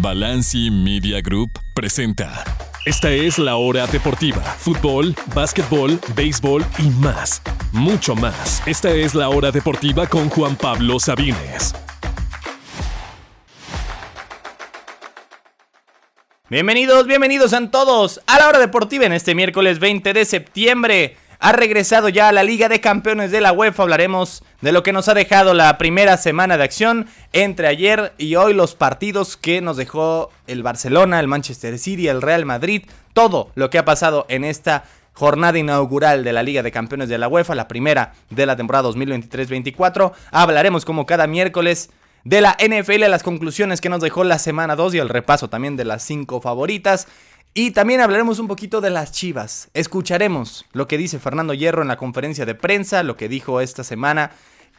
Balanci Media Group presenta. Esta es la hora deportiva. Fútbol, básquetbol, béisbol y más. Mucho más. Esta es la hora deportiva con Juan Pablo Sabines. Bienvenidos, bienvenidos a todos a la hora deportiva en este miércoles 20 de septiembre. Ha regresado ya a la Liga de Campeones de la UEFA. Hablaremos de lo que nos ha dejado la primera semana de acción entre ayer y hoy los partidos que nos dejó el Barcelona, el Manchester City, el Real Madrid, todo lo que ha pasado en esta jornada inaugural de la Liga de Campeones de la UEFA, la primera de la temporada 2023-24. Hablaremos como cada miércoles de la NFL, las conclusiones que nos dejó la semana 2 y el repaso también de las 5 favoritas. Y también hablaremos un poquito de las Chivas. Escucharemos lo que dice Fernando Hierro en la conferencia de prensa, lo que dijo esta semana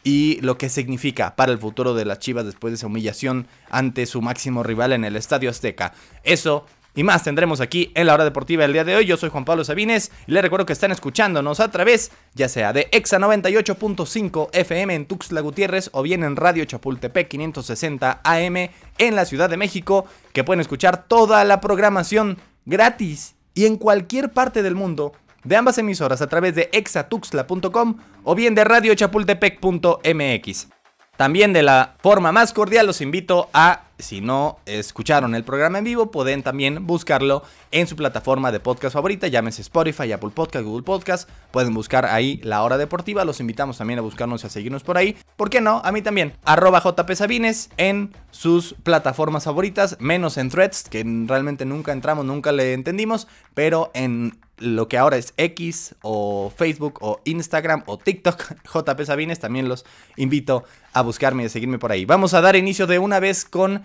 y lo que significa para el futuro de las Chivas después de esa humillación ante su máximo rival en el Estadio Azteca. Eso y más tendremos aquí en la hora deportiva el día de hoy. Yo soy Juan Pablo Sabines y les recuerdo que están escuchándonos a través ya sea de EXA 98.5 FM en Tuxtla Gutiérrez o bien en Radio Chapultepec 560 AM en la Ciudad de México, que pueden escuchar toda la programación gratis y en cualquier parte del mundo de ambas emisoras a través de exatuxla.com o bien de radiochapultepec.mx. También de la forma más cordial los invito a, si no escucharon el programa en vivo, pueden también buscarlo en su plataforma de podcast favorita, llámese Spotify, Apple Podcast, Google Podcast, pueden buscar ahí La Hora Deportiva, los invitamos también a buscarnos y a seguirnos por ahí, ¿por qué no? A mí también, arroba JP Sabines en sus plataformas favoritas, menos en Threads, que realmente nunca entramos, nunca le entendimos, pero en lo que ahora es X o Facebook o Instagram o TikTok, JP Sabines, también los invito a buscarme y a seguirme por ahí. Vamos a dar inicio de una vez con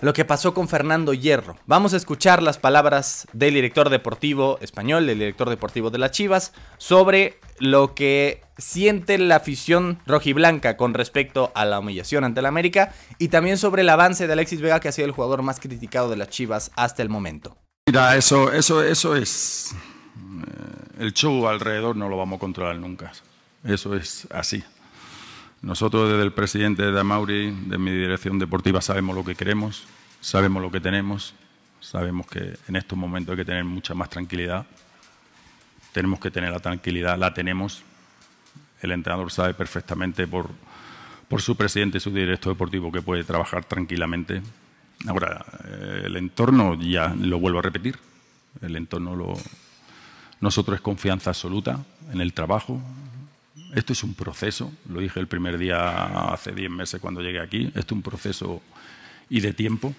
lo que pasó con Fernando Hierro. Vamos a escuchar las palabras del director deportivo español, del director deportivo de las Chivas, sobre lo que siente la afición rojiblanca con respecto a la humillación ante el América y también sobre el avance de Alexis Vega, que ha sido el jugador más criticado de las Chivas hasta el momento. Mira, eso, eso, eso es. Eh, el show alrededor no lo vamos a controlar nunca. Eso es así. Nosotros, desde el presidente de Amauri, de mi dirección deportiva, sabemos lo que queremos, sabemos lo que tenemos, sabemos que en estos momentos hay que tener mucha más tranquilidad. Tenemos que tener la tranquilidad, la tenemos. El entrenador sabe perfectamente por, por su presidente y su director deportivo que puede trabajar tranquilamente Ahora, eh, el entorno, ya lo vuelvo a repetir, el entorno lo, nosotros es confianza absoluta en el trabajo. Esto es un proceso, lo dije el primer día hace 10 meses cuando llegué aquí, esto es un proceso y de tiempo.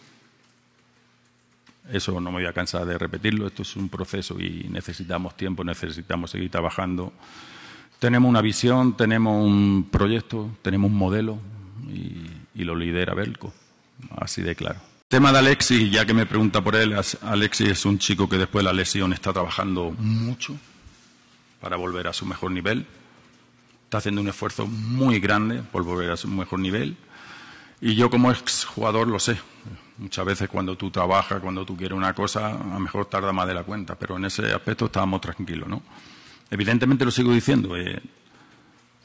Eso no me voy a cansar de repetirlo, esto es un proceso y necesitamos tiempo, necesitamos seguir trabajando. Tenemos una visión, tenemos un proyecto, tenemos un modelo y, y lo lidera Belco, así de claro. Tema de Alexis, ya que me pregunta por él, Alexis es un chico que después de la lesión está trabajando mucho para volver a su mejor nivel. Está haciendo un esfuerzo muy grande por volver a su mejor nivel. Y yo como exjugador lo sé. Muchas veces cuando tú trabajas, cuando tú quieres una cosa, a lo mejor tarda más de la cuenta, pero en ese aspecto estábamos tranquilos, ¿no? Evidentemente lo sigo diciendo, eh,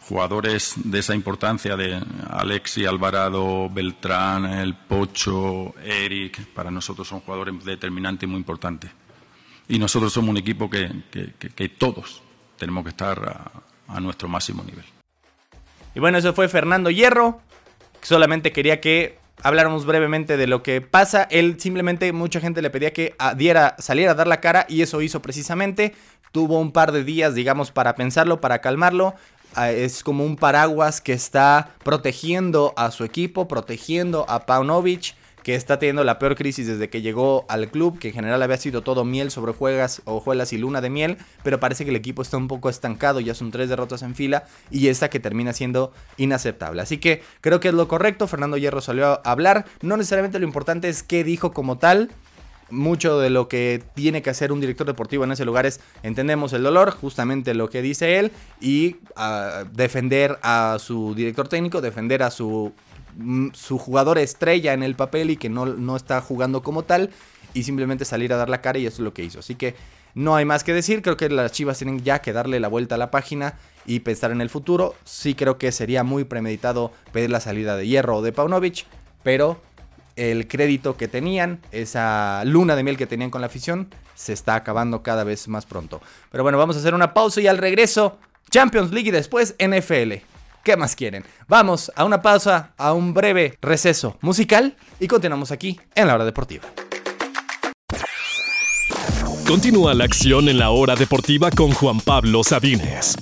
jugadores de esa importancia de Alexi, Alvarado, Beltrán, El Pocho, Eric, para nosotros son jugadores determinantes y muy importantes. Y nosotros somos un equipo que, todos tenemos que estar a, nuestro máximo nivel. Y bueno, eso fue Fernando Hierro. Solamente quería que habláramos brevemente de lo que pasa. Él simplemente, mucha gente le pedía que diera, saliera a dar la cara y eso hizo precisamente. Tuvo un par de días, digamos, para pensarlo, para calmarlo es como un paraguas que está protegiendo a su equipo, protegiendo a Paunovic, que está teniendo la peor crisis desde que llegó al club, que en general había sido todo miel sobre juegas, hojuelas y luna de miel, pero parece que el equipo está un poco estancado, ya son tres derrotas en fila y esta que termina siendo inaceptable. Así que creo que es lo correcto, Fernando Hierro salió a hablar, no necesariamente lo importante es qué dijo como tal, mucho de lo que tiene que hacer un director deportivo en ese lugar es entendemos el dolor, justamente lo que dice él, y ah, defender a su director técnico, defender a su, mm, su jugador estrella en el papel y que no, no está jugando como tal, y simplemente salir a dar la cara y eso es lo que hizo. Así que no hay más que decir, creo que las Chivas tienen ya que darle la vuelta a la página y pensar en el futuro. Sí creo que sería muy premeditado pedir la salida de Hierro o de Paunovic, pero el crédito que tenían, esa luna de miel que tenían con la afición, se está acabando cada vez más pronto. Pero bueno, vamos a hacer una pausa y al regreso, Champions League y después NFL. ¿Qué más quieren? Vamos a una pausa, a un breve receso musical y continuamos aquí en la hora deportiva. Continúa la acción en la hora deportiva con Juan Pablo Sabines.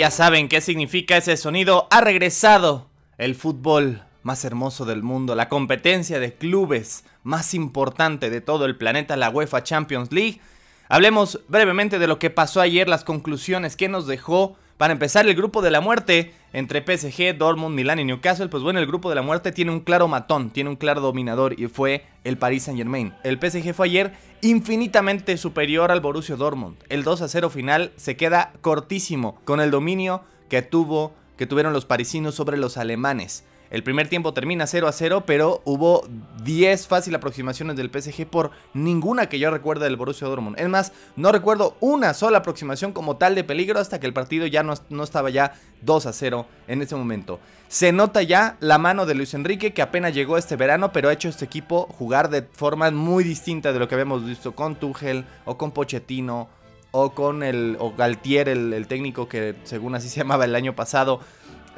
Ya saben qué significa ese sonido. Ha regresado el fútbol más hermoso del mundo, la competencia de clubes más importante de todo el planeta, la UEFA Champions League. Hablemos brevemente de lo que pasó ayer, las conclusiones que nos dejó para empezar el grupo de la muerte entre PSG, Dortmund, Milán y Newcastle. Pues bueno, el grupo de la muerte tiene un claro matón, tiene un claro dominador y fue el Paris Saint Germain. El PSG fue ayer infinitamente superior al Borussia Dortmund. El 2 a 0 final se queda cortísimo con el dominio que tuvo que tuvieron los parisinos sobre los alemanes. El primer tiempo termina 0 a 0, pero hubo 10 fácil aproximaciones del PSG por ninguna que yo recuerde del Borussia Dortmund. Es más, no recuerdo una sola aproximación como tal de peligro hasta que el partido ya no, no estaba ya 2 a 0 en ese momento. Se nota ya la mano de Luis Enrique que apenas llegó este verano, pero ha hecho este equipo jugar de forma muy distinta de lo que habíamos visto con Tuchel o con Pochettino o con el o Galtier, el, el técnico que según así se llamaba el año pasado.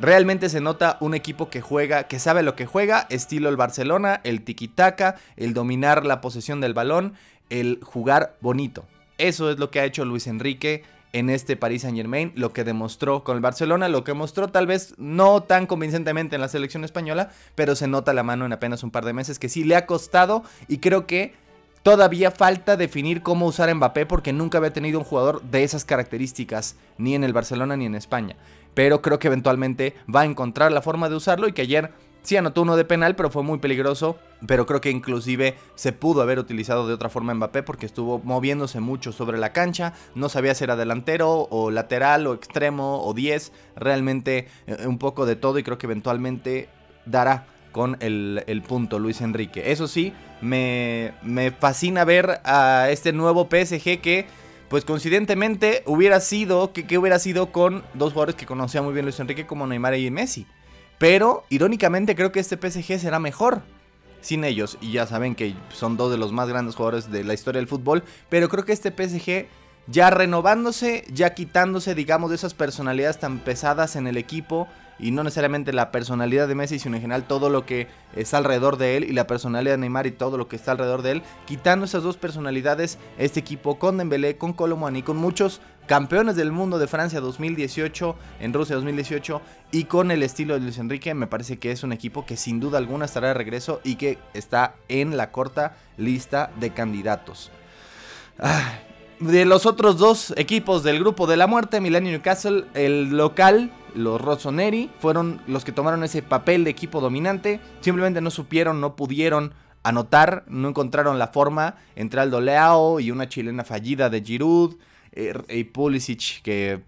Realmente se nota un equipo que juega, que sabe lo que juega, estilo el Barcelona, el tiki-taka, el dominar la posesión del balón, el jugar bonito. Eso es lo que ha hecho Luis Enrique en este Paris Saint Germain, lo que demostró con el Barcelona, lo que mostró tal vez no tan convincentemente en la selección española, pero se nota la mano en apenas un par de meses que sí le ha costado y creo que todavía falta definir cómo usar a Mbappé porque nunca había tenido un jugador de esas características ni en el Barcelona ni en España pero creo que eventualmente va a encontrar la forma de usarlo y que ayer sí anotó uno de penal, pero fue muy peligroso, pero creo que inclusive se pudo haber utilizado de otra forma Mbappé porque estuvo moviéndose mucho sobre la cancha, no sabía si era delantero o lateral o extremo o 10, realmente eh, un poco de todo y creo que eventualmente dará con el, punto Luis Enrique. Eso sí, me, me fascina ver a este nuevo PSG que pues coincidentemente hubiera sido, que, hubiera sido con dos jugadores que conocía muy bien Luis Enrique como Neymar y Messi. Pero irónicamente creo que este PSG será mejor sin ellos. Y ya saben que son dos de los más grandes jugadores de la historia del fútbol. Pero creo que este PSG ya renovándose, ya quitándose, digamos, de esas personalidades tan pesadas en el equipo y no necesariamente la personalidad de Messi, sino en general todo lo que está alrededor de él y la personalidad de Neymar y todo lo que está alrededor de él, quitando esas dos personalidades, este equipo con Dembélé, con Colomani, con muchos campeones del mundo de Francia 2018, en Rusia 2018 y con el estilo de Luis Enrique, me parece que es un equipo que sin duda alguna estará de regreso y que está en la corta lista de candidatos. de los otros dos equipos del grupo de la muerte, Milan y Newcastle, el local, los Rossoneri, fueron los que tomaron ese papel de equipo dominante. Simplemente no supieron, no pudieron anotar, no encontraron la forma entre Aldo Leao y una chilena fallida de Giroud. Eh, y Pulisic que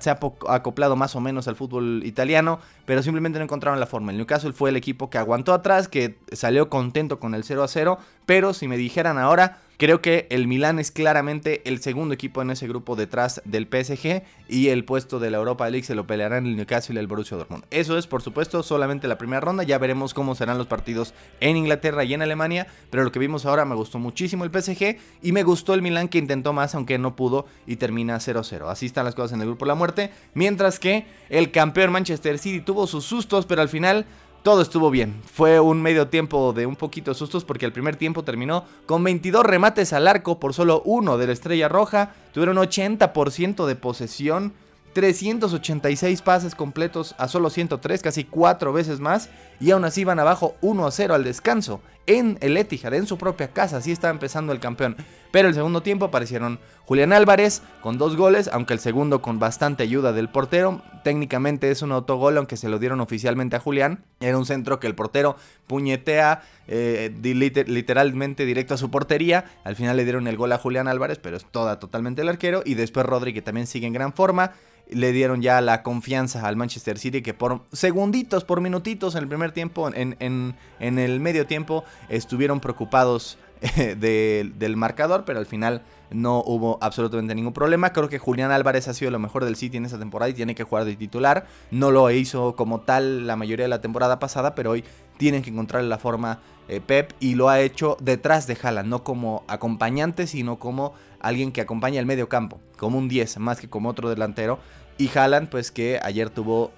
se ha acoplado más o menos al fútbol italiano, pero simplemente no encontraron la forma. El Newcastle fue el equipo que aguantó atrás, que salió contento con el 0 a 0, pero si me dijeran ahora, Creo que el Milan es claramente el segundo equipo en ese grupo detrás del PSG y el puesto de la Europa League se lo pelearán el Newcastle y el Borussia Dortmund. Eso es, por supuesto, solamente la primera ronda. Ya veremos cómo serán los partidos en Inglaterra y en Alemania. Pero lo que vimos ahora me gustó muchísimo el PSG y me gustó el Milan que intentó más, aunque no pudo y termina 0-0. Así están las cosas en el grupo de la muerte. Mientras que el campeón Manchester City tuvo sus sustos, pero al final todo estuvo bien. Fue un medio tiempo de un poquito sustos porque el primer tiempo terminó con 22 remates al arco por solo uno de la Estrella Roja. Tuvieron 80% de posesión 386 pases completos a solo 103, casi cuatro veces más, y aún así van abajo 1 a 0 al descanso en el Etihad, en su propia casa, así está empezando el campeón. Pero el segundo tiempo aparecieron Julián Álvarez con dos goles, aunque el segundo con bastante ayuda del portero. Técnicamente es un autogol, aunque se lo dieron oficialmente a Julián. Era un centro que el portero puñetea eh, literalmente directo a su portería. Al final le dieron el gol a Julián Álvarez, pero es toda totalmente el arquero. Y después Rodri, que también sigue en gran forma le dieron ya la confianza al Manchester City que por segunditos, por minutitos en el primer tiempo, en, en, el medio tiempo, estuvieron preocupados del marcador, pero al final no hubo absolutamente ningún problema. Creo que Julián Álvarez ha sido lo mejor del City en esta temporada y tiene que jugar de titular. No lo hizo como tal la mayoría de la temporada pasada, pero hoy tienen que encontrar la forma eh, Pep y lo ha hecho detrás de Haaland, no como acompañante, sino como alguien que acompaña el medio campo, como un 10 más que como otro delantero. Y Haaland, pues que ayer tuvo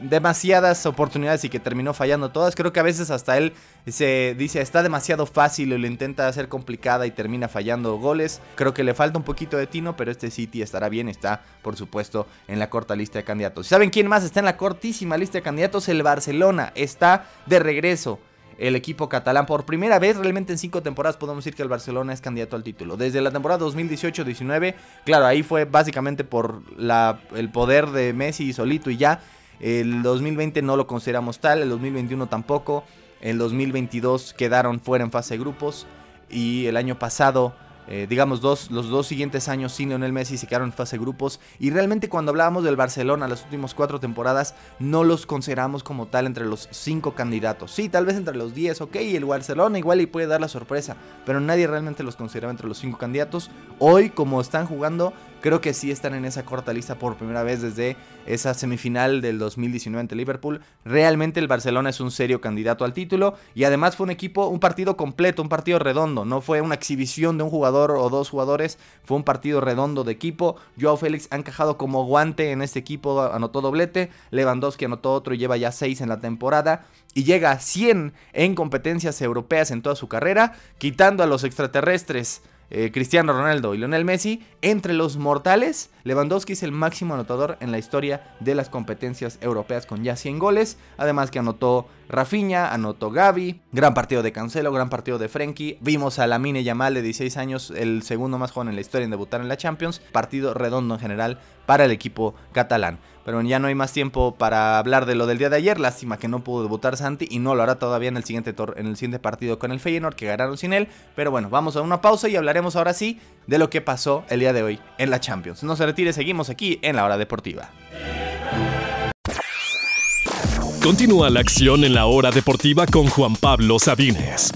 demasiadas oportunidades y que terminó fallando todas. Creo que a veces hasta él se dice está demasiado fácil o lo intenta hacer complicada y termina fallando goles. Creo que le falta un poquito de tino, pero este City estará bien, está por supuesto en la corta lista de candidatos. ¿Saben quién más está en la cortísima lista de candidatos? El Barcelona está de regreso el equipo catalán. Por primera vez, realmente en cinco temporadas, podemos decir que el Barcelona es candidato al título. Desde la temporada 2018-19, claro, ahí fue básicamente por la, el poder de Messi solito y ya. El 2020 no lo consideramos tal, el 2021 tampoco. El 2022 quedaron fuera en fase grupos. Y el año pasado eh, digamos, dos, los dos siguientes años sin Lionel Messi se quedaron en fase grupos. Y realmente cuando hablábamos del Barcelona las últimas cuatro temporadas, no los consideramos como tal entre los cinco candidatos. Sí, tal vez entre los diez, ok, el Barcelona igual y puede dar la sorpresa, pero nadie realmente los consideraba entre los cinco candidatos. Hoy, como están jugando, creo que sí están en esa corta lista por primera vez desde esa semifinal del 2019 ante Liverpool. Realmente el Barcelona es un serio candidato al título y además fue un equipo, un partido completo, un partido redondo, no fue una exhibición de un jugador o dos jugadores, fue un partido redondo de equipo. Joao Félix ha encajado como guante en este equipo, anotó doblete, Lewandowski anotó otro y lleva ya 6 en la temporada y llega a 100 en competencias europeas en toda su carrera, quitando a los extraterrestres eh, Cristiano Ronaldo y Lionel Messi, entre los mortales, Lewandowski es el máximo anotador en la historia de las competencias europeas con ya 100 goles, además que anotó Rafinha, anotó Gaby, gran partido de Cancelo, gran partido de Frenkie, vimos a Lamine Yamal de 16 años, el segundo más joven en la historia en debutar en la Champions, partido redondo en general para el equipo catalán. Pero ya no hay más tiempo para hablar de lo del día de ayer. Lástima que no pudo debutar Santi y no lo hará todavía en el siguiente, en el siguiente partido con el Feyenoord, que ganaron sin él. Pero bueno, vamos a una pausa y hablaremos ahora sí de lo que pasó el día de hoy en la Champions. No se retire, seguimos aquí en la hora deportiva. Continúa la acción en la hora deportiva con Juan Pablo Sabines.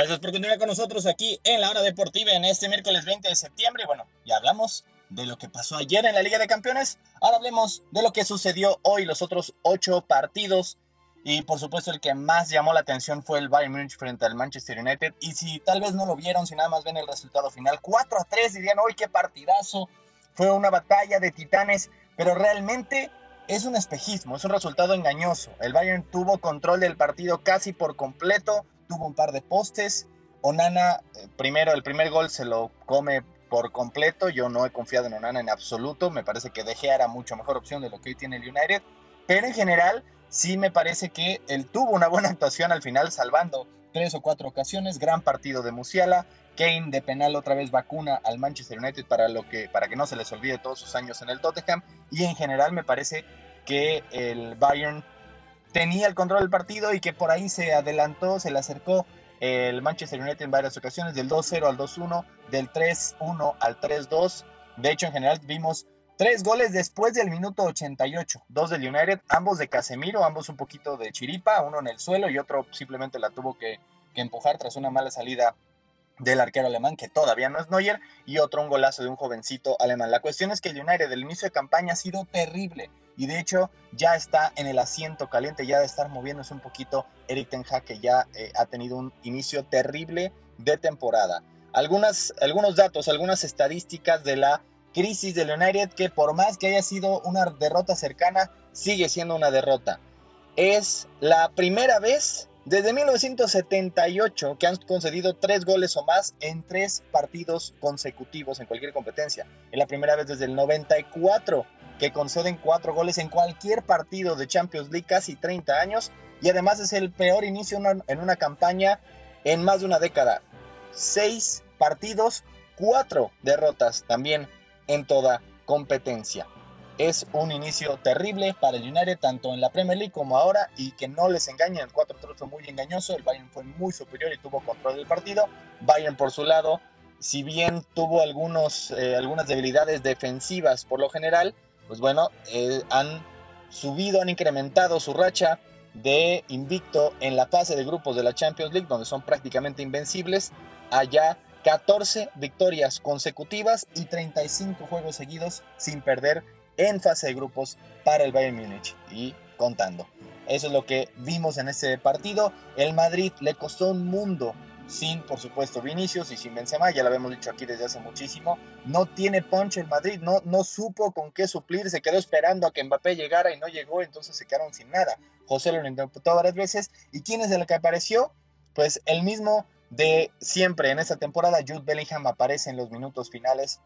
Gracias por continuar con nosotros aquí en la hora deportiva en este miércoles 20 de septiembre. Bueno, ya hablamos de lo que pasó ayer en la Liga de Campeones. Ahora hablemos de lo que sucedió hoy, los otros ocho partidos. Y por supuesto el que más llamó la atención fue el Bayern Munich frente al Manchester United. Y si tal vez no lo vieron, si nada más ven el resultado final, 4 a 3 dirían, hoy qué partidazo. Fue una batalla de titanes, pero realmente es un espejismo, es un resultado engañoso. El Bayern tuvo control del partido casi por completo, tuvo un par de postes. Onana, eh, primero, el primer gol se lo come por completo. Yo no he confiado en Onana en absoluto. Me parece que De Gea era mucho mejor opción de lo que hoy tiene el United. Pero en general, sí me parece que él tuvo una buena actuación al final, salvando tres o cuatro ocasiones. Gran partido de Musiala. Kane de penal otra vez vacuna al Manchester United para, lo que, para que no se les olvide todos sus años en el Tottenham. Y en general me parece que el Bayern tenía el control del partido y que por ahí se adelantó, se le acercó el Manchester United en varias ocasiones, del 2-0 al 2-1, del 3-1 al 3-2. De hecho, en general vimos tres goles después del minuto 88, dos del United, ambos de Casemiro, ambos un poquito de chiripa, uno en el suelo y otro simplemente la tuvo que, empujar tras una mala salida del arquero alemán, que todavía no es Neuer, y otro un golazo de un jovencito alemán. La cuestión es que el United del inicio de campaña ha sido terrible y de hecho ya está en el asiento caliente, ya de estar moviéndose un poquito Eric Ten Hag, que ya eh, ha tenido un inicio terrible de temporada. Algunas, algunos datos, algunas estadísticas de la crisis del United, que por más que haya sido una derrota cercana, sigue siendo una derrota. Es la primera vez desde 1978, que han concedido tres goles o más en tres partidos consecutivos en cualquier competencia. Es la primera vez desde el 94 que conceden cuatro goles en cualquier partido de Champions League casi 30 años. Y además es el peor inicio en una campaña en más de una década. Seis partidos, cuatro derrotas también en toda competencia es un inicio terrible para el United, tanto en la Premier League como ahora, y que no les engañen, el 4-3 fue muy engañoso, el Bayern fue muy superior y tuvo control del partido. Bayern por su lado, si bien tuvo algunos, eh, algunas debilidades defensivas por lo general, pues bueno, eh, han subido, han incrementado su racha de invicto en la fase de grupos de la Champions League, donde son prácticamente invencibles, allá 14 victorias consecutivas y 35 juegos seguidos sin perder en fase de grupos para el Bayern Múnich y contando. Eso es lo que vimos en este partido. El Madrid le costó un mundo sin, por supuesto, Vinicius y sin Benzema, ya lo habíamos dicho aquí desde hace muchísimo. No tiene punch el Madrid, no, no supo con qué suplir, se quedó esperando a que Mbappé llegara y no llegó, entonces se quedaron sin nada. José lo intentó varias veces. ¿Y quién es el que apareció? Pues el mismo de siempre en esta temporada, Jude Bellingham aparece en los minutos finales.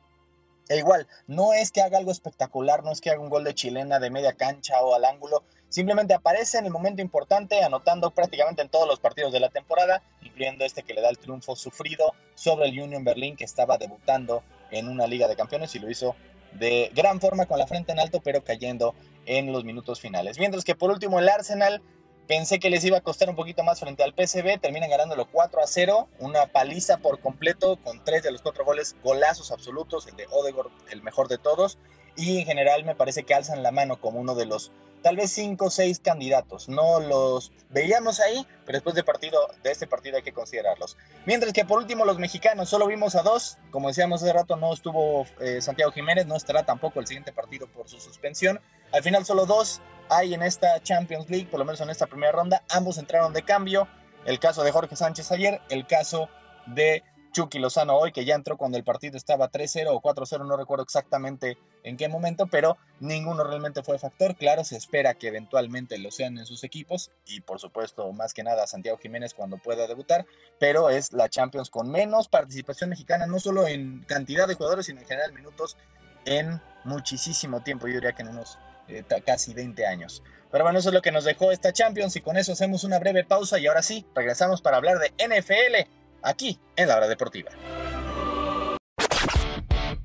E igual, no es que haga algo espectacular, no es que haga un gol de chilena de media cancha o al ángulo, simplemente aparece en el momento importante, anotando prácticamente en todos los partidos de la temporada, incluyendo este que le da el triunfo sufrido sobre el Union Berlin, que estaba debutando en una Liga de Campeones y lo hizo de gran forma con la frente en alto, pero cayendo en los minutos finales. Mientras que por último el Arsenal Pensé que les iba a costar un poquito más frente al PSV, terminan ganándolo 4 a 0, una paliza por completo con tres de los cuatro goles, golazos absolutos, el de Odegaard el mejor de todos, y en general me parece que alzan la mano como uno de los tal vez 5 o 6 candidatos. No los veíamos ahí, pero después de, partido, de este partido hay que considerarlos. Mientras que por último los mexicanos solo vimos a dos, como decíamos hace rato no estuvo eh, Santiago Jiménez, no estará tampoco el siguiente partido por su suspensión. Al final solo dos hay en esta Champions League, por lo menos en esta primera ronda. Ambos entraron de cambio. El caso de Jorge Sánchez ayer, el caso de Chucky Lozano hoy, que ya entró cuando el partido estaba 3-0 o 4-0, no recuerdo exactamente en qué momento, pero ninguno realmente fue factor. Claro, se espera que eventualmente lo sean en sus equipos y por supuesto, más que nada, Santiago Jiménez cuando pueda debutar, pero es la Champions con menos participación mexicana, no solo en cantidad de jugadores, sino en general minutos en muchísimo tiempo, yo diría que en unos eh, casi 20 años. Pero bueno, eso es lo que nos dejó esta Champions y con eso hacemos una breve pausa y ahora sí, regresamos para hablar de NFL aquí en la hora deportiva.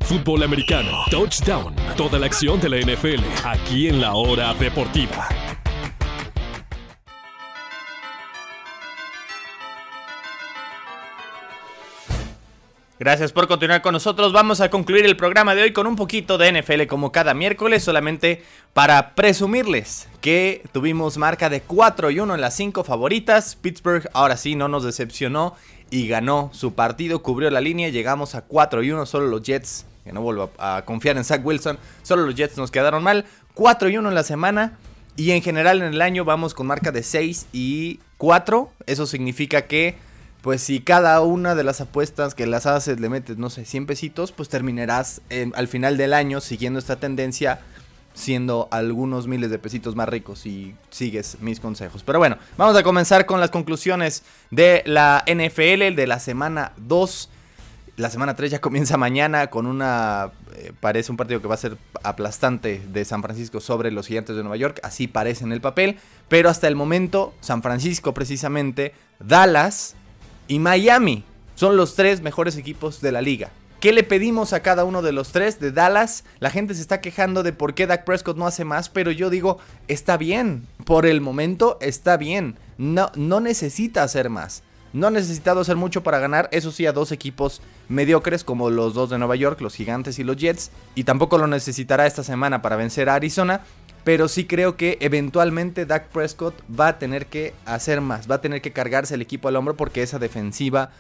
Fútbol americano, touchdown, toda la acción de la NFL aquí en la hora deportiva. Gracias por continuar con nosotros. Vamos a concluir el programa de hoy con un poquito de NFL como cada miércoles, solamente para presumirles que tuvimos marca de 4 y 1 en las 5 favoritas. Pittsburgh ahora sí no nos decepcionó y ganó su partido, cubrió la línea, llegamos a 4 y 1, solo los Jets, que no vuelvo a confiar en Zach Wilson, solo los Jets nos quedaron mal. 4 y 1 en la semana y en general en el año vamos con marca de 6 y 4. Eso significa que pues si cada una de las apuestas que las haces le metes, no sé, 100 pesitos, pues terminarás al final del año siguiendo esta tendencia siendo algunos miles de pesitos más ricos si sigues mis consejos. Pero bueno, vamos a comenzar con las conclusiones de la NFL de la semana 2. La semana 3 ya comienza mañana con una, eh, parece un partido que va a ser aplastante de San Francisco sobre los gigantes de Nueva York, así parece en el papel, pero hasta el momento San Francisco precisamente, Dallas, y Miami son los tres mejores equipos de la liga. ¿Qué le pedimos a cada uno de los tres de Dallas? La gente se está quejando de por qué Dak Prescott no hace más, pero yo digo, está bien. Por el momento está bien. No, no necesita hacer más. No ha necesitado hacer mucho para ganar, eso sí, a dos equipos mediocres como los dos de Nueva York, los Gigantes y los Jets. Y tampoco lo necesitará esta semana para vencer a Arizona. Pero sí creo que eventualmente Dak Prescott va a tener que hacer más, va a tener que cargarse el equipo al hombro porque esa defensiva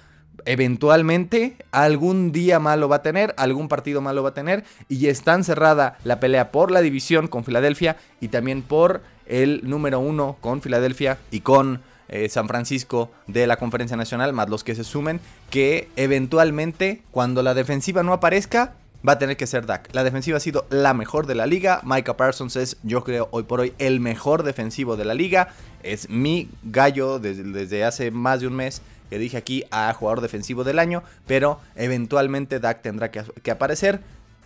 eventualmente algún día malo va a tener, algún partido malo va a tener y está encerrada la pelea por la división con Filadelfia y también por el número uno con Filadelfia y con eh, San Francisco de la Conferencia Nacional, más los que se sumen, que eventualmente cuando la defensiva no aparezca, va a tener que ser Dak. La defensiva ha sido la mejor de la liga. Micah Parsons es, yo creo, hoy por hoy el mejor defensivo de la liga. Es mi gallo desde, hace más de un mes que dije aquí a jugador defensivo del año. Pero eventualmente Dak tendrá que, que aparecer.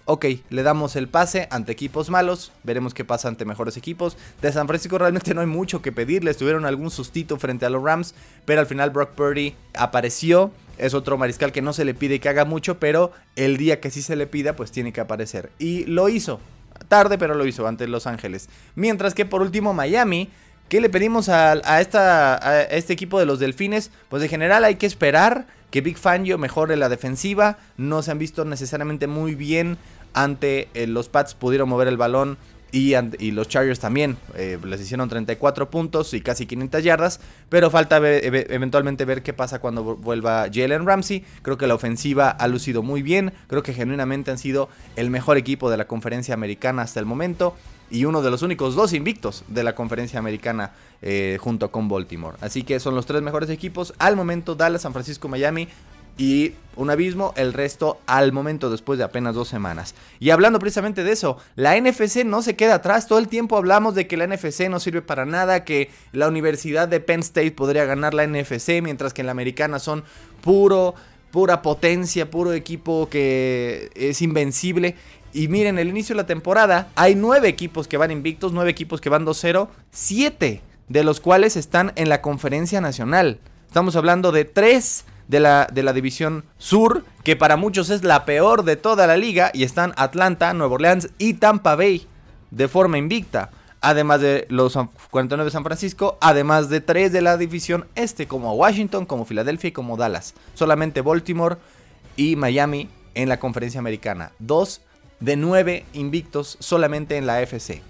Ok, le damos el pase ante equipos malos, veremos qué pasa ante mejores equipos. De San Francisco realmente no hay mucho que pedirles, tuvieron algún sustito frente a los Rams, pero al final Brock Purdy apareció, es otro mariscal que no se le pide que haga mucho, pero el día que sí se le pida, pues tiene que aparecer. Y lo hizo. Tarde, pero lo hizo ante Los Ángeles. Mientras que por último Miami, ¿qué le pedimos a, esta, este equipo de los Delfines? Pues de general hay que esperar que Big Fangio mejore la defensiva. No se han visto necesariamente muy bien ante eh, los Pats. Pudieron mover el balón Y, los Chargers también eh, les hicieron 34 puntos y casi 500 yardas. Pero falta eventualmente ver qué pasa cuando vuelva Jalen Ramsey. Creo que la ofensiva ha lucido muy bien. Creo que genuinamente han sido el mejor equipo de la conferencia americana hasta el momento. Y uno de los únicos dos invictos de la conferencia americana eh, junto con Baltimore. Así que son los tres mejores equipos. Al momento Dallas, San Francisco, Miami y un abismo, el resto al momento después de apenas dos semanas. Y hablando precisamente de eso, la NFC no se queda atrás, todo el tiempo hablamos de que la NFC no sirve para nada, que la Universidad de Penn State podría ganar la NFC, mientras que en la americana son puro, pura potencia, puro equipo que es invencible. Y miren, el inicio de la temporada hay nueve equipos que van invictos, nueve equipos que van 2-0, siete de los cuales están en la conferencia nacional. Estamos hablando de tres de la, de la división sur, que para muchos es la peor de toda la liga, y están Atlanta, Nueva Orleans y Tampa Bay de forma invicta. Además de los 49 de San Francisco, además de tres de la división este, como Washington, como Filadelfia y como Dallas. Solamente Baltimore y Miami en la conferencia americana. Dos de nueve invictos solamente en la AFC.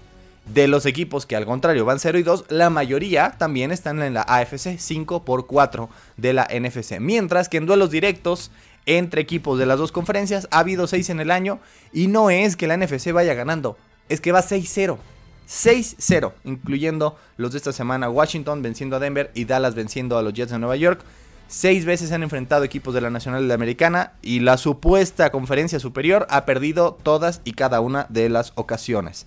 De los equipos que al contrario van 0 y 2, la mayoría también están en la AFC 5 por 4 de la NFC. Mientras que en duelos directos entre equipos de las dos conferencias ha habido 6 en el año y no es que la NFC vaya ganando, es que va 6-0. 6-0, incluyendo los de esta semana Washington venciendo a Denver y Dallas venciendo a los Jets de Nueva York. Seis veces han enfrentado equipos de la Nacional de la Americana y la supuesta conferencia superior ha perdido todas y cada una de las ocasiones.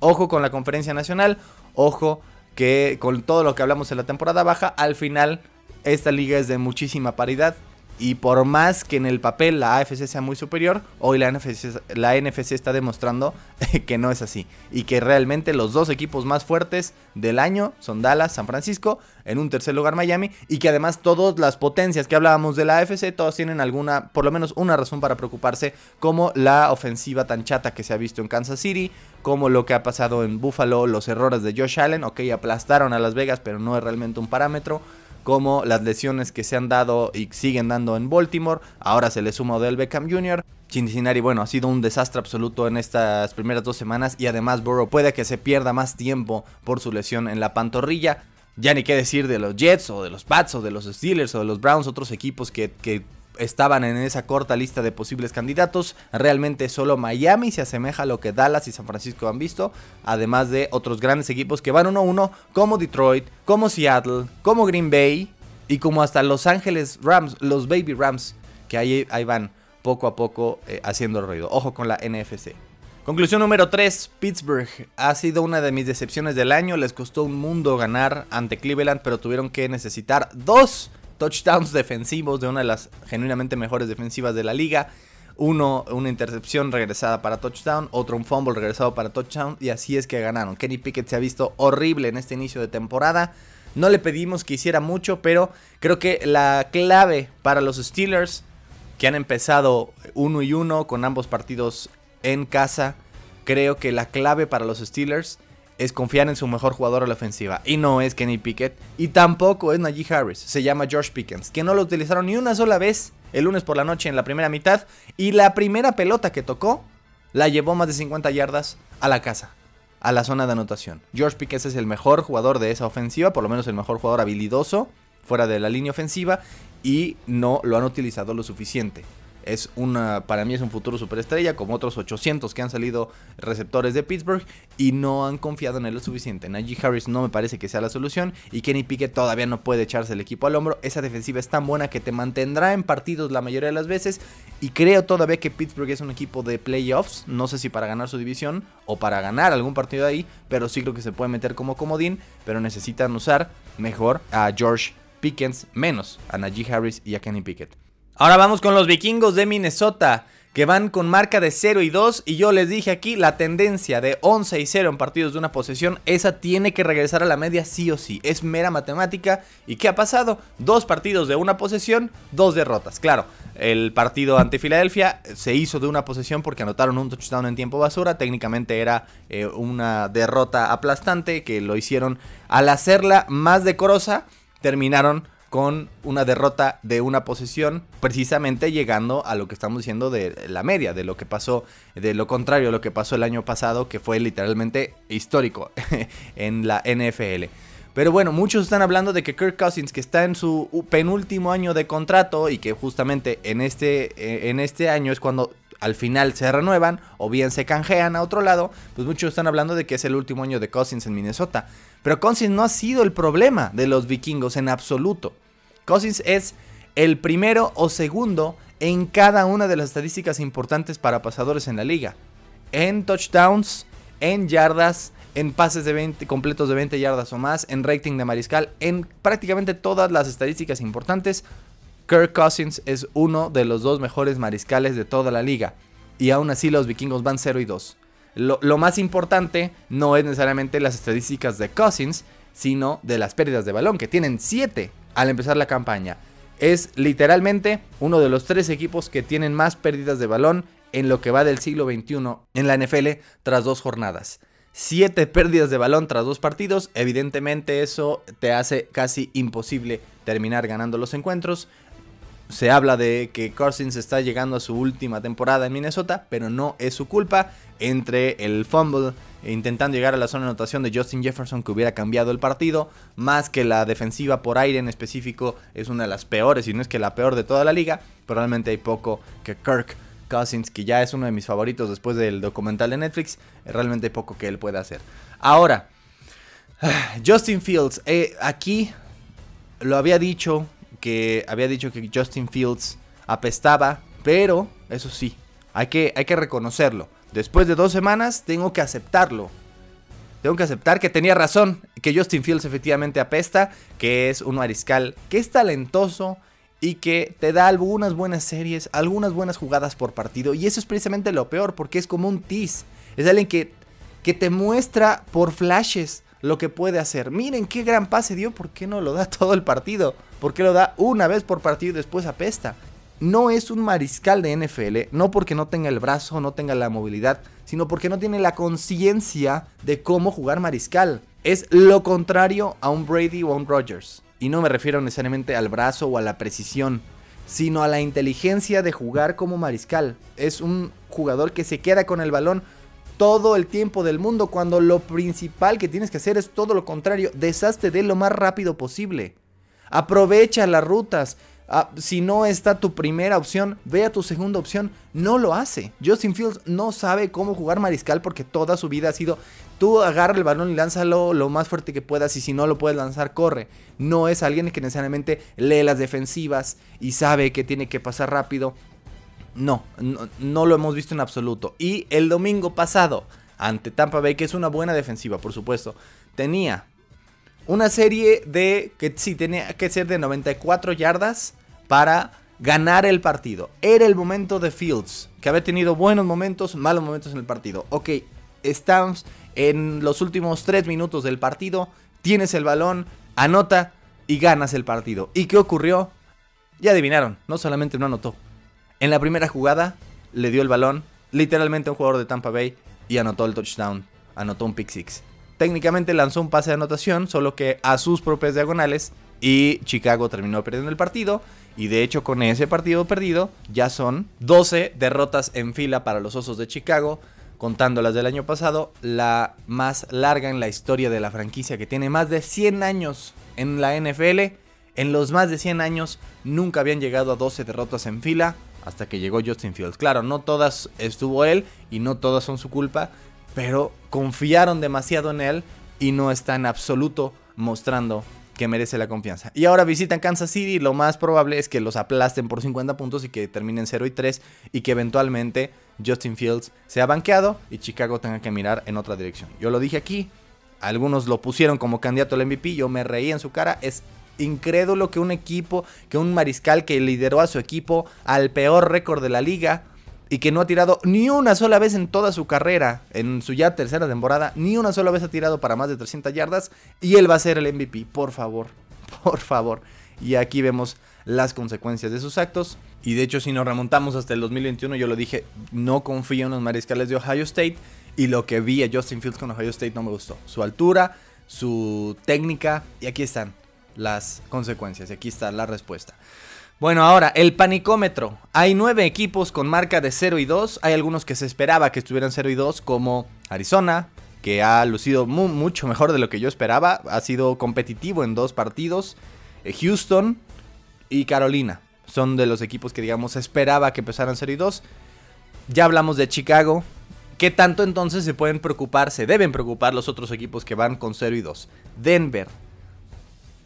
Ojo con la conferencia nacional, ojo que con todo lo que hablamos en la temporada baja, al final esta liga es de muchísima paridad. Y por más que en el papel la AFC sea muy superior, hoy la NFC, la NFC está demostrando que no es así. Y que realmente los dos equipos más fuertes del año son Dallas, San Francisco, en un tercer lugar Miami. Y que además todas las potencias que hablábamos de la AFC, todos tienen alguna, por lo menos una razón para preocuparse, como la ofensiva tan chata que se ha visto en Kansas City, como lo que ha pasado en Buffalo, los errores de Josh Allen, ok, aplastaron a Las Vegas, pero no es realmente un parámetro como las lesiones que se han dado y siguen dando en Baltimore. Ahora se le suma Odell Beckham Jr. Cincinnati, bueno, ha sido un desastre absoluto en estas primeras dos semanas y además Burrow puede que se pierda más tiempo por su lesión en la pantorrilla. Ya ni qué decir de los Jets o de los Pats o de los Steelers o de los Browns, otros equipos que, que estaban en esa corta lista de posibles candidatos. Realmente solo Miami se asemeja a lo que Dallas y San Francisco han visto, además de otros grandes equipos que van uno a uno, como Detroit, como Seattle, como Green Bay y como hasta Los Ángeles Rams, los Baby Rams, que ahí, ahí van poco a poco eh, haciendo ruido. Ojo con la NFC. Conclusión número 3, Pittsburgh ha sido una de mis decepciones del año, les costó un mundo ganar ante Cleveland, pero tuvieron que necesitar dos touchdowns defensivos de una de las genuinamente mejores defensivas de la liga. Uno, una intercepción regresada para touchdown, otro un fumble regresado para touchdown y así es que ganaron. Kenny Pickett se ha visto horrible en este inicio de temporada. No le pedimos que hiciera mucho, pero creo que la clave para los Steelers, que han empezado uno y uno con ambos partidos en casa, creo que la clave para los Steelers es confiar en su mejor jugador a la ofensiva. Y no es Kenny Pickett. Y tampoco es Najee Harris. Se llama George Pickens. Que no lo utilizaron ni una sola vez el lunes por la noche en la primera mitad. Y la primera pelota que tocó la llevó más de 50 yardas a la casa. A la zona de anotación. George Pickens es el mejor jugador de esa ofensiva. Por lo menos el mejor jugador habilidoso. Fuera de la línea ofensiva. Y no lo han utilizado lo suficiente es una, para mí es un futuro superestrella, como otros 800 que han salido receptores de Pittsburgh y no han confiado en él lo suficiente. Najee Harris no me parece que sea la solución y Kenny Pickett todavía no puede echarse el equipo al hombro. Esa defensiva es tan buena que te mantendrá en partidos la mayoría de las veces y creo todavía que Pittsburgh es un equipo de playoffs, no sé si para ganar su división o para ganar algún partido ahí, pero sí creo que se puede meter como comodín, pero necesitan usar mejor a George Pickens menos a Najee Harris y a Kenny Pickett. Ahora vamos con los vikingos de Minnesota, que van con marca de 0 y 2. Y yo les dije aquí, la tendencia de 11 y 0 en partidos de una posesión, esa tiene que regresar a la media sí o sí. Es mera matemática. ¿Y qué ha pasado? Dos partidos de una posesión, dos derrotas. Claro, el partido ante Filadelfia se hizo de una posesión porque anotaron un touchdown en tiempo basura. Técnicamente era eh, una derrota aplastante que lo hicieron al hacerla más decorosa. Terminaron con una derrota de una posición, precisamente llegando a lo que estamos diciendo de la media, de lo que pasó, de lo contrario a lo que pasó el año pasado, que fue literalmente histórico en la NFL. Pero bueno, muchos están hablando de que Kirk Cousins, que está en su penúltimo año de contrato y que justamente en este, eh, en este año es cuando al final se renuevan o bien se canjean a otro lado, pues muchos están hablando de que es el último año de Cousins en Minnesota. Pero Cousins no ha sido el problema de los vikingos en absoluto. Cousins es el primero o segundo en cada una de las estadísticas importantes para pasadores en la liga. En touchdowns, en yardas, en pases de 20, completos de 20 yardas o más, en rating de mariscal, en prácticamente todas las estadísticas importantes. Kirk Cousins es uno de los dos mejores mariscales de toda la liga. Y aún así los vikingos van 0 y 2. Lo, más importante no es necesariamente las estadísticas de Cousins, sino de las pérdidas de balón, que tienen 7 al empezar la campaña. Es literalmente uno de los tres equipos que tienen más pérdidas de balón en lo que va del siglo XXI en la NFL tras dos jornadas. 7 pérdidas de balón tras dos partidos. Evidentemente eso te hace casi imposible terminar ganando los encuentros. Se habla de que Cousins está llegando a su última temporada en Minnesota, pero no es su culpa. Entre el fumble intentando llegar a la zona de anotación de Justin Jefferson que hubiera cambiado el partido, más que la defensiva por aire en específico es una de las peores, y no es que la peor de toda la liga, probablemente hay poco que Kirk Cousins, que ya es uno de mis favoritos después del documental de Netflix, realmente hay poco que él pueda hacer. Ahora, Justin Fields, eh, aquí lo había dicho, que había dicho que Justin Fields apestaba, pero eso sí, hay que, hay que reconocerlo. Después de dos semanas tengo que aceptarlo. Tengo que aceptar que tenía razón, que Justin Fields efectivamente apesta, que es un mariscal que es talentoso, y que te da algunas buenas series, algunas buenas jugadas por partido. Y eso es precisamente lo peor, porque es como un tease. Es alguien que, que te muestra por flashes lo que puede hacer. Miren qué gran pase dio, ¿por qué no lo da todo el partido? ¿Por qué lo da una vez por partido y después apesta? No es un mariscal de NFL, no porque no tenga el brazo, no tenga la movilidad, sino porque no tiene la conciencia de cómo jugar mariscal. Es lo contrario a un Brady o a un Rodgers. Y no me refiero necesariamente al brazo o a la precisión, sino a la inteligencia de jugar como mariscal. Es un jugador que se queda con el balón todo el tiempo del mundo cuando lo principal que tienes que hacer es todo lo contrario, deshazte de lo más rápido posible. Aprovecha las rutas. Ah, si no está tu primera opción, ve a tu segunda opción. No lo hace. Justin Fields no sabe cómo jugar mariscal porque toda su vida ha sido Tú agarra el balón y lánzalo lo más fuerte que puedas y si no lo puedes lanzar, corre. No es alguien que necesariamente lee las defensivas y sabe que tiene que pasar rápido. No, no, lo hemos visto en absoluto. Y el domingo pasado, ante Tampa Bay, que es una buena defensiva, por supuesto, tenía una serie de que sí tenía que ser de 94 yardas para ganar el partido. Era el momento de Fields, que había tenido buenos momentos, malos momentos en el partido. Ok, estamos en los últimos 3 minutos del partido, tienes el balón, anota y ganas el partido. ¿Y qué ocurrió? Ya adivinaron, no solamente no anotó. En la primera jugada le dio el balón literalmente a un jugador de Tampa Bay y anotó el touchdown, anotó un pick six. Técnicamente lanzó un pase de anotación, solo que a sus propias diagonales y Chicago terminó perdiendo el partido. Y de hecho con ese partido perdido ya son 12 derrotas en fila para los Osos de Chicago contando las del año pasado, la más larga en la historia de la franquicia, que tiene más de 100 años en la NFL. En los más de 100 años nunca habían llegado a 12 derrotas en fila hasta que llegó Justin Fields. Claro, no todas estuvo él y no todas son su culpa, pero confiaron demasiado en él y no está en absoluto mostrando que merece la confianza. Y ahora visitan Kansas City, lo más probable es que los aplasten por 50 puntos y que terminen 0 y 3 y que eventualmente Justin Fields sea banqueado y Chicago tenga que mirar en otra dirección. Yo lo dije aquí, algunos lo pusieron como candidato al MVP, yo me reí en su cara, es incrédulo que un equipo, que un mariscal que lideró a su equipo al peor récord de la liga y que no ha tirado ni una sola vez en toda su carrera, en su ya tercera temporada, ni una sola vez ha tirado para más de 300 yardas y él va a ser el MVP, por favor, por favor. Y aquí vemos las consecuencias de sus actos. Y de hecho, si nos remontamos hasta el 2021, yo lo dije, no confío en los mariscales de Ohio State. Y lo que vi a Justin Fields con Ohio State no me gustó. Su altura, su técnica, y aquí están. Las consecuencias. Y aquí está la respuesta. Bueno, ahora, el panicómetro. Hay nueve equipos con marca de 0 y 2. Hay algunos que se esperaba que estuvieran 0 y 2, como Arizona, que ha lucido mucho mejor de lo que yo esperaba. Ha sido competitivo en dos partidos. Eh, Houston y Carolina son de los equipos que, digamos, esperaba que empezaran 0 y 2. Ya hablamos de Chicago. ¿Qué tanto entonces se pueden preocupar, se deben preocupar los otros equipos que van con 0 y 2? Denver.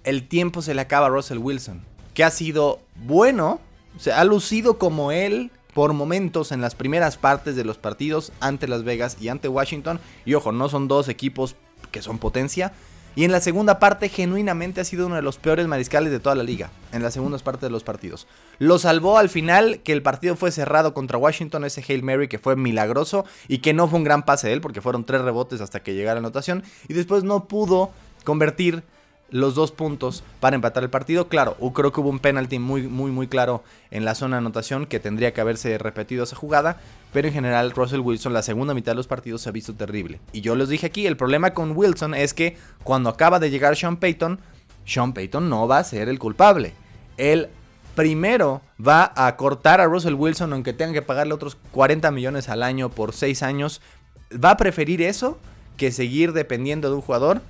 El tiempo se le acaba a Russell Wilson, que ha sido bueno, se ha lucido como él por momentos en las primeras partes de los partidos ante Las Vegas y ante Washington. Y ojo, no son dos equipos que son potencia. Y en la segunda parte, genuinamente ha sido uno de los peores mariscales de toda la liga. En las segundas partes de los partidos. Lo salvó al final que el partido fue cerrado contra Washington, ese Hail Mary que fue milagroso y que no fue un gran pase de él porque fueron tres rebotes hasta que llegara la anotación. Y después no pudo convertir los dos puntos para empatar el partido. Claro, creo que hubo un penalti muy, muy, muy claro en la zona de anotación que tendría que haberse repetido esa jugada. Pero en general, Russell Wilson, la segunda mitad de los partidos se ha visto terrible. Y yo les dije aquí, el problema con Wilson es que cuando acaba de llegar Sean Payton, Sean Payton no va a ser el culpable. Él primero va a cortar a Russell Wilson, aunque tenga que pagarle otros 40 millones al año por 6 años. Va a preferir eso que seguir dependiendo de un jugador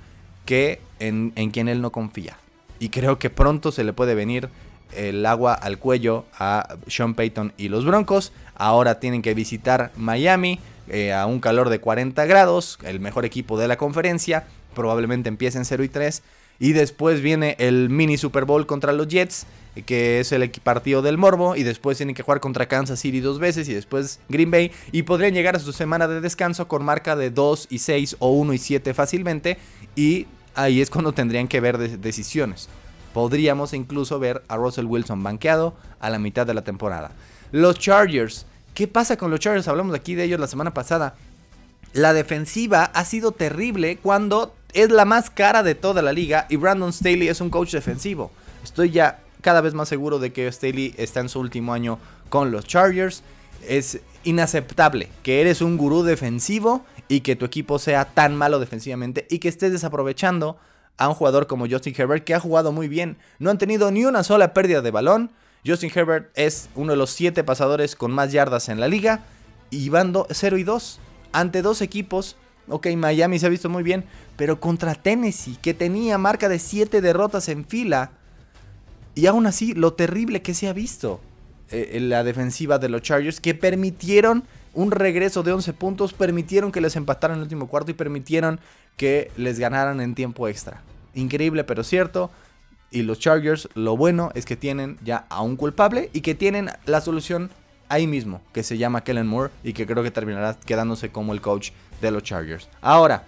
que en, quien él no confía. Y creo que pronto se le puede venir el agua al cuello a Sean Payton y los Broncos. Ahora tienen que visitar Miami eh, a un calor de 40 grados, el mejor equipo de la conferencia. Probablemente empiecen 0 y 3. Y después viene el mini Super Bowl contra los Jets, que es el partido del Morbo. Y después tienen que jugar contra Kansas City dos veces y después Green Bay. Y podrían llegar a su semana de descanso con marca de 2 y 6 o 1 y 7 fácilmente. Y ahí es cuando tendrían que ver decisiones. Podríamos incluso ver a Russell Wilson banqueado a la mitad de la temporada. Los Chargers. ¿Qué pasa con los Chargers? Hablamos aquí de ellos la semana pasada. La defensiva ha sido terrible cuando es la más cara de toda la liga y Brandon Staley es un coach defensivo. Estoy ya cada vez más seguro de que Staley está en su último año con los Chargers. Es inaceptable que eres un gurú defensivo y que tu equipo sea tan malo defensivamente y que estés desaprovechando a un jugador como Justin Herbert que ha jugado muy bien. No han tenido ni una sola pérdida de balón. Justin Herbert es uno de los siete pasadores con más yardas en la liga y van 0 y 2 ante dos equipos. Ok, Miami se ha visto muy bien, pero contra Tennessee, que tenía marca de 7 derrotas en fila. Y aún así, lo terrible que se ha visto eh, en la defensiva de los Chargers, que permitieron un regreso de 11 puntos, permitieron que les empataran el último cuarto y permitieron que les ganaran en tiempo extra. Increíble pero cierto. Y los Chargers, lo bueno es que tienen ya a un culpable y que tienen la solución ahí mismo, que se llama Kellen Moore y que creo que terminará quedándose como el coach de los Chargers. Ahora,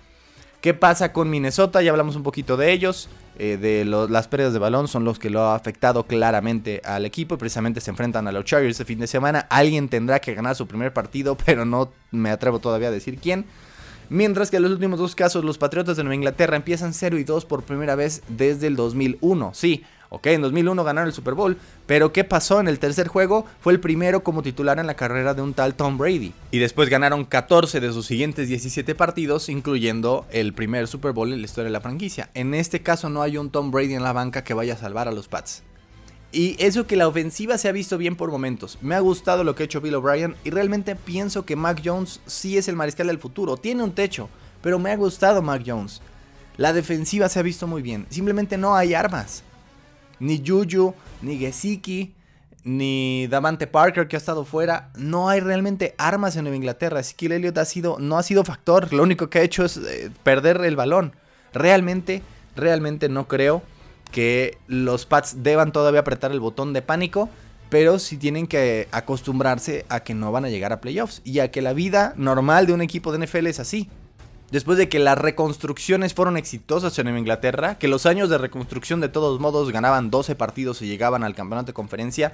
¿qué pasa con Minnesota? Ya hablamos un poquito de ellos. Eh, de las pérdidas de balón son los que lo ha afectado claramente al equipo y precisamente se enfrentan a los Chargers este fin de semana. Alguien tendrá que ganar su primer partido, pero no me atrevo todavía a decir quién. Mientras que en los últimos dos casos los Patriotas de Nueva Inglaterra empiezan 0 y 2 por primera vez desde el 2001. Sí, Ok, en 2001 ganaron el Super Bowl, pero ¿qué pasó en el tercer juego? Fue el primero como titular en la carrera de un tal Tom Brady. Y después ganaron 14 de sus siguientes 17 partidos, incluyendo el primer Super Bowl en la historia de la franquicia. En este caso no hay un Tom Brady en la banca que vaya a salvar a los Pats. Y eso que la ofensiva se ha visto bien por momentos. Me ha gustado lo que ha hecho Bill O'Brien y realmente pienso que Mac Jones sí es el mariscal del futuro. Tiene un techo, pero me ha gustado Mac Jones. La defensiva se ha visto muy bien. Simplemente no hay armas ni Juju, ni Gesicki, ni Davante Parker que ha estado fuera. No hay realmente armas en Nueva Inglaterra. Ezekiel Elliott ha sido, no ha sido factor. Lo único que ha hecho es eh, perder el balón. Realmente, realmente no creo que los Pats deban todavía apretar el botón de pánico. Pero sí tienen que acostumbrarse a que no van a llegar a playoffs. Y a que la vida normal de un equipo de NFL es así. Después de que las reconstrucciones fueron exitosas en Inglaterra, que los años de reconstrucción de todos modos ganaban 12 partidos y llegaban al campeonato de conferencia,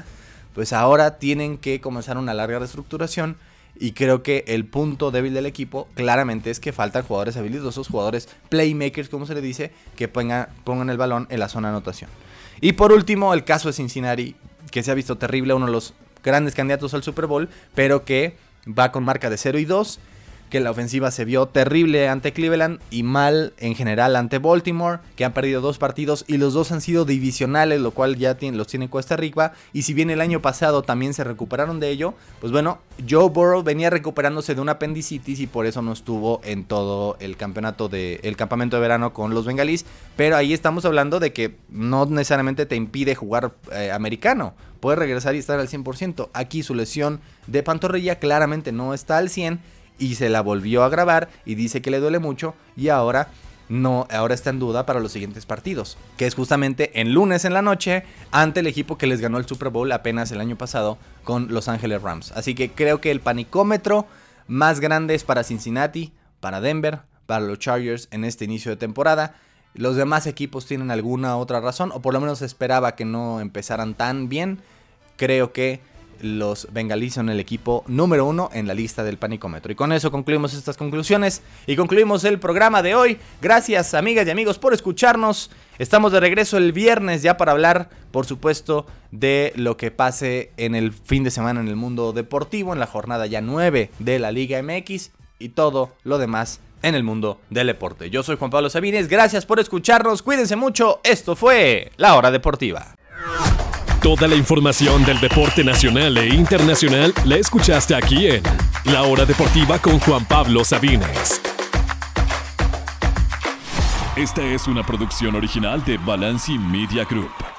pues ahora tienen que comenzar una larga reestructuración. Y creo que el punto débil del equipo claramente es que faltan jugadores habilidosos, jugadores playmakers, como se le dice, que pongan, el balón en la zona de anotación. Y por último, el caso de Cincinnati, que se ha visto terrible, uno de los grandes candidatos al Super Bowl, pero que va con marca de 0 y 2 que la ofensiva se vio terrible ante Cleveland y mal en general ante Baltimore, que han perdido dos partidos y los dos han sido divisionales, lo cual ya los tiene Costa Rica. Y si bien el año pasado también se recuperaron de ello, pues bueno, Joe Burrow venía recuperándose de una apendicitis y por eso no estuvo en todo el campeonato de el campamento de verano con los bengalíes. Pero ahí estamos hablando de que no necesariamente te impide jugar eh, americano. Puede regresar y estar al 100%. Aquí su lesión de pantorrilla claramente no está al 100 y se la volvió a grabar y dice que le duele mucho y ahora no, ahora está en duda para los siguientes partidos, que es justamente en lunes en la noche ante el equipo que les ganó el Super Bowl apenas el año pasado con Los Ángeles Rams. Así que creo que el panicómetro más grande es para Cincinnati, para Denver, para los Chargers en este inicio de temporada. Los demás equipos tienen alguna otra razón, o por lo menos esperaba que no empezaran tan bien. Creo que los bengalíes son el equipo número uno en la lista del panicómetro. Y con eso concluimos estas conclusiones y concluimos el programa de hoy. Gracias amigas y amigos por escucharnos. Estamos de regreso el viernes ya para hablar, por supuesto, de lo que pase en el fin de semana en el mundo deportivo, en la jornada ya 9 de la Liga MX y todo lo demás en el mundo del deporte. Yo soy Juan Pablo Sabines, gracias por escucharnos, cuídense mucho, esto fue La Hora Deportiva. Toda la información del deporte nacional e internacional la escuchaste aquí en La Hora Deportiva con Juan Pablo Sabines. Esta es una producción original de Balanci Media Group.